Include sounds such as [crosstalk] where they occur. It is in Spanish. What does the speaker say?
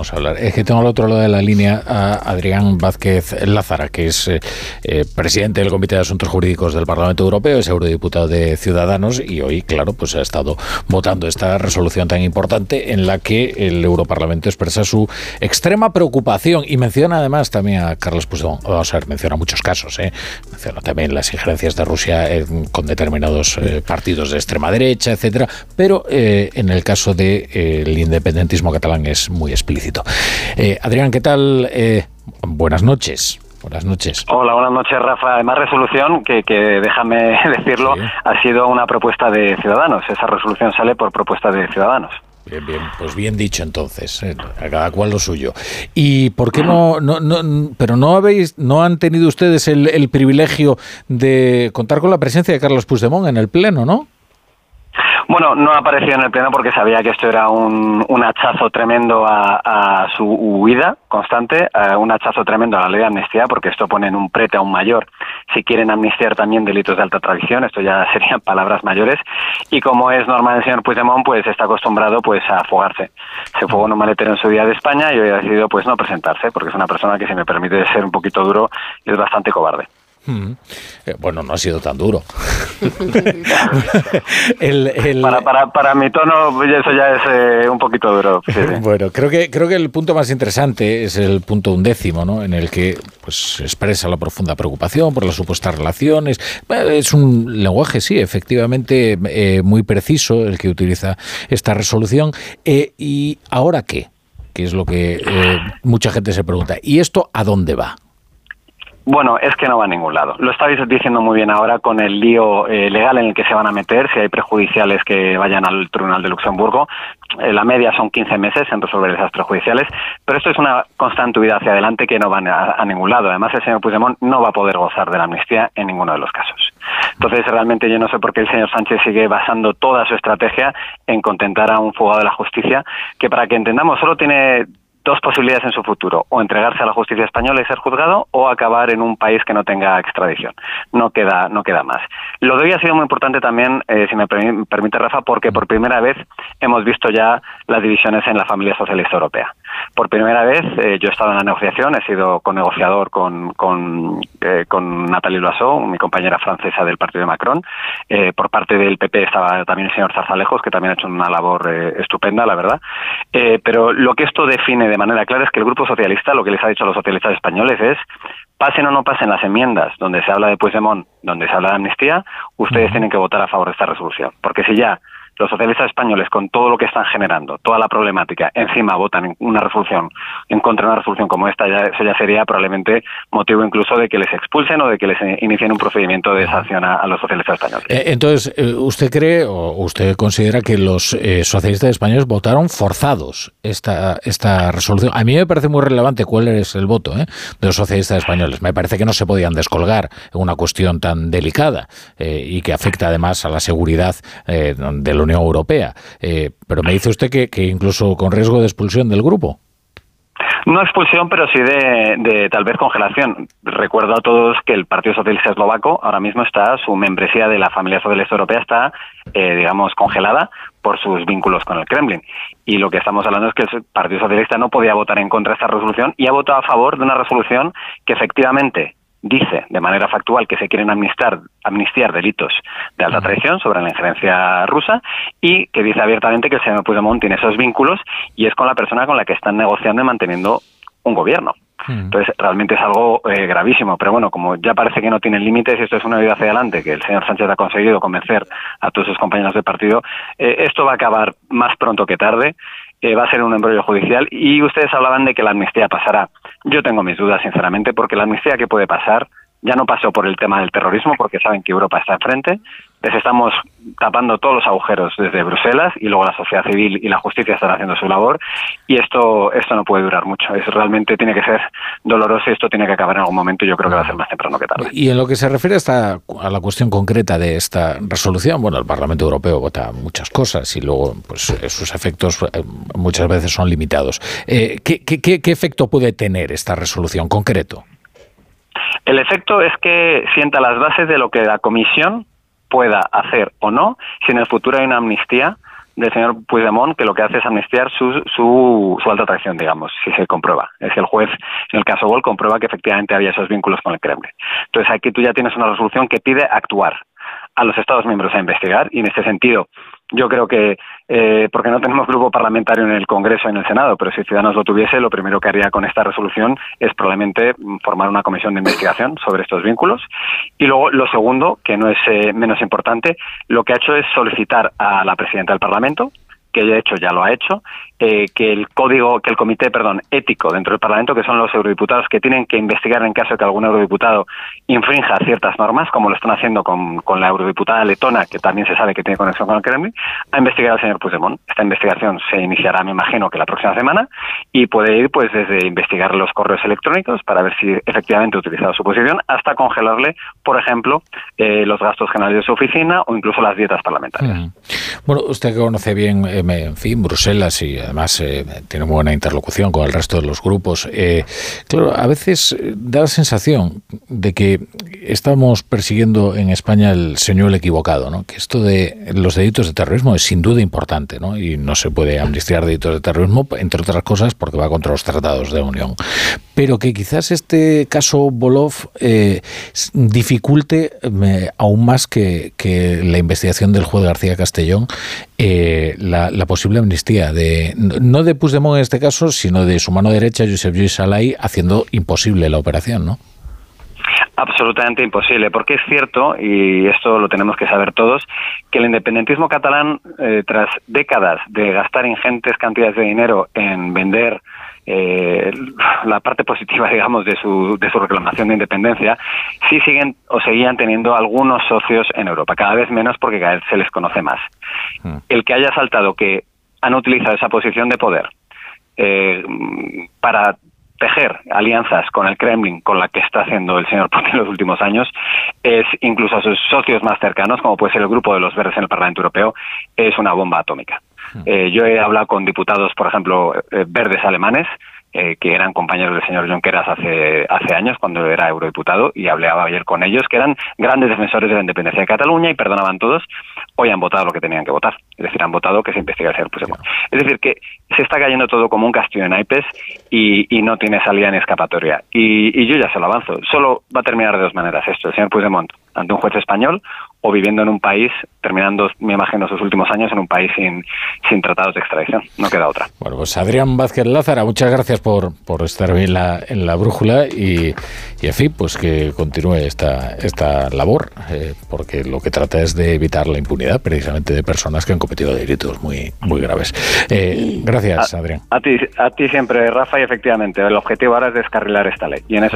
Vamos a hablar. Es que tengo al otro lado de la línea a Adrián Vázquez Lázara, que es eh, eh, presidente del Comité de Asuntos Jurídicos del Parlamento Europeo, es eurodiputado de Ciudadanos y hoy, claro, pues ha estado votando esta resolución tan importante en la que el Europarlamento expresa su extrema preocupación y menciona además también a Carlos Puigdemont. Vamos a ver, menciona muchos casos, ¿eh? menciona también las injerencias de Rusia con determinados partidos de extrema derecha, etcétera, pero en el caso del independentismo catalán es muy explícito. Eh, Adrián, ¿qué tal? Eh, buenas noches. Buenas noches. Hola, buenas noches, Rafa. Además, resolución que, déjame [laughs] decirlo, ha sido una propuesta de Ciudadanos. Esa resolución sale por propuesta de Ciudadanos. Bien, bien, pues bien dicho entonces, eh, a cada cual lo suyo. ¿Y por qué no, no, no pero no habéis, no han tenido ustedes el, el privilegio de contar con la presencia de Carlos Puigdemont en el Pleno, no? Bueno, no ha aparecido en el pleno porque sabía que esto era un, hachazo tremendo a, su huida constante, un hachazo tremendo a la ley de amnistía, porque esto pone en un prete aún mayor si quieren amnistiar también delitos de alta tradición, esto ya [laughs] serían palabras mayores, y como es normal el señor Puigdemont, pues está acostumbrado pues a fugarse. Se fugó en un maletero en su día de España y hoy ha decidido pues no presentarse, porque es una persona que, si me permite ser un poquito duro, es bastante cobarde. Mm. Eh, bueno, no ha sido tan duro. [laughs] Para, para, para, mi tono, eso ya es eh, un poquito duro. [laughs] Bueno, creo que, creo que el punto más interesante es el punto undécimo, ¿no? en el que pues, expresa la profunda preocupación por las supuestas relaciones. Es un lenguaje, sí, efectivamente, eh, muy preciso el que utiliza esta resolución. ¿Y ahora qué? Que es lo que mucha gente se pregunta. ¿Y esto a dónde va? Bueno, es que no va a ningún lado. Lo estáis diciendo muy bien ahora con el lío eh, legal en el que se van a meter, si hay prejudiciales que vayan al Tribunal de Luxemburgo. Eh, la media son 15 meses en resolver esas prejudiciales, pero esto es una constante huida hacia adelante que no va a, ningún lado. Además, el señor Puigdemont no va a poder gozar de la amnistía en ninguno de los casos. Entonces, realmente yo no sé por qué el señor Sánchez sigue basando toda su estrategia en contentar a un fugado de la justicia, que para que entendamos solo tiene dos posibilidades en su futuro, o entregarse a la justicia española y ser juzgado, o acabar en un país que no tenga extradición. No queda, no queda más. Lo de hoy ha sido muy importante también, eh, si me permite Rafa, porque por primera vez hemos visto ya las divisiones en la familia socialista europea. Por primera vez eh, yo he estado en la negociación, he sido co-negociador con, con, eh, con Nathalie Loiseau, mi compañera francesa del partido de Macron. por parte del PP estaba también el señor Zarzalejos, que también ha hecho una labor estupenda, la verdad. pero lo que esto define de manera clara es que el Grupo Socialista lo que les ha dicho a los socialistas españoles es pasen o no pasen las enmiendas donde se habla de Puigdemont, donde se habla de amnistía, ustedes tienen que votar a favor de esta resolución. Porque si ya los socialistas españoles, con todo lo que están generando, toda la problemática, encima votan una resolución, en contra de una resolución como esta, ya, sería probablemente motivo incluso de que les expulsen o de que les inicien un procedimiento de sanción a, los socialistas españoles. Eh, entonces, eh, ¿usted cree o usted considera que los eh, socialistas españoles votaron forzados esta, esta resolución? A mí me parece muy relevante cuál es el voto de los socialistas españoles. Me parece que no se podían descolgar una cuestión tan delicada y que afecta además a la seguridad de la Europea. Eh, pero me dice usted que, incluso con riesgo de expulsión del grupo. No expulsión, pero sí de, tal vez congelación. Recuerdo a todos que el Partido Socialista Eslovaco ahora mismo está, su membresía de la familia socialista europea está, eh, digamos, congelada por sus vínculos con el Kremlin. Y lo que estamos hablando es que el Partido Socialista no podía votar en contra de esta resolución y ha votado a favor de una resolución que efectivamente dice de manera factual que se quieren amnistiar, amnistiar delitos de alta traición sobre la injerencia rusa y que dice abiertamente que el señor Puigdemont tiene esos vínculos y es con la persona con la que están negociando y manteniendo un gobierno. Entonces, realmente es algo eh, gravísimo. Pero bueno, como ya parece que no tienen límites y esto es una vida hacia adelante, que el señor Sánchez ha conseguido convencer a todos sus compañeros de partido, eh, esto va a acabar más pronto que tarde. Va a ser un embrollo judicial y ustedes hablaban de que la amnistía pasará. Yo tengo mis dudas, sinceramente, porque la amnistía que puede pasar ya no pasó por el tema del terrorismo, porque saben que Europa está enfrente, les estamos tapando todos los agujeros desde Bruselas y luego la sociedad civil y la justicia están haciendo su labor y esto esto no puede durar mucho. Eso realmente tiene que ser doloroso y esto tiene que acabar en algún momento yo creo que va a ser más temprano que tarde. Y en lo que se refiere a, a la cuestión concreta de esta resolución, bueno, el Parlamento Europeo vota muchas cosas y luego pues sus efectos eh, muchas veces son limitados. Eh, ¿qué, qué, qué efecto puede tener esta resolución concreto? El efecto es que sienta las bases de lo que la Comisión pueda hacer o no si en el futuro hay una amnistía del señor Puigdemont que lo que hace es amnistiar su, su, su alta traición, digamos, si se comprueba. Es que el juez, en el caso Gol, comprueba que efectivamente había esos vínculos con el Kremlin. Entonces aquí tú ya tienes una resolución que pide actuar a los Estados miembros a investigar y en este sentido yo creo que, eh, porque no tenemos grupo parlamentario en el Congreso y en el Senado, pero si Ciudadanos lo tuviese, lo primero que haría con esta resolución es probablemente formar una comisión de investigación sobre estos vínculos. Y luego, lo segundo, que no es eh, menos importante, lo que ha hecho es solicitar a la presidenta del Parlamento, que de hecho ya lo ha hecho, eh, que el código, que el comité, perdón, ético dentro del Parlamento, que son los eurodiputados que tienen que investigar en caso de que algún eurodiputado infrinja ciertas normas, como lo están haciendo con, con la eurodiputada letona, que también se sabe que tiene conexión con el Kremlin, a investigar al señor Puigdemont. Esta investigación se iniciará, me imagino, que la próxima semana y puede ir pues desde investigar los correos electrónicos para ver si efectivamente ha utilizado su posición hasta congelarle, por ejemplo, eh, los gastos generales de su oficina o incluso las dietas parlamentarias. Bueno, usted conoce bien, eh, en fin, Bruselas y además eh, tiene buena interlocución con el resto de los grupos. Eh, claro, a veces eh, da la sensación de que estamos persiguiendo en España el señor equivocado, ¿no? que esto de los delitos de terrorismo es sin duda importante ¿no? y no se puede amnistiar delitos de terrorismo, entre otras cosas, porque va contra los tratados de unión. Pero que quizás este caso Bolov dificulte aún más que, que, la investigación del juez García Castellón la, la posible amnistía de no de Puigdemont en este caso, sino de su mano derecha, Josep Lluís Salai, haciendo imposible la operación, ¿no? Absolutamente imposible, porque es cierto, y esto lo tenemos que saber todos, que el independentismo catalán, eh, tras décadas de gastar ingentes cantidades de dinero en vender eh, la parte positiva, [laughs] digamos, de su, de su reclamación de independencia, sí siguen o seguían teniendo algunos socios en Europa, cada vez menos porque cada vez se les conoce más. Hmm. El que haya saltado que han utilizado esa posición de poder eh, para tejer alianzas con el Kremlin, con la que está haciendo el señor [laughs] Putin en los últimos años, es incluso a sus socios más cercanos, como puede ser el grupo de los verdes en el Parlamento Europeo, es una bomba atómica. Hmm. Eh, yo he hablado con diputados, por ejemplo, eh, verdes alemanes, eh, que eran compañeros del señor Junqueras hace, hace años, cuando era eurodiputado, y hablaba ayer con ellos, que eran grandes defensores de la independencia de Cataluña y perdonaban todos, hoy han votado lo que tenían que votar. Es decir, han votado que se investigue el señor Puigdemont. Es decir, que se está cayendo todo como un castillo en naipes y, y no tiene salida ni escapatoria. Y, y, yo ya se lo avanzo. Solo va a terminar de dos maneras esto. El señor Puigdemont ante un juez español o viviendo en un país, terminando, me imagino, sus últimos años en un país sin, sin tratados de extradición. No queda otra. Bueno, pues Adrián Vázquez Lázara, muchas gracias por, por estar en la, en la brújula y, y, en fin, pues que continúe esta, esta labor, eh, porque lo que trata es de evitar la impunidad precisamente de personas que han cometido delitos muy, muy graves. Eh, gracias, a, Adrián. A ti, a ti siempre, Rafa, y efectivamente, el objetivo ahora es descarrilar esta ley. Y en eso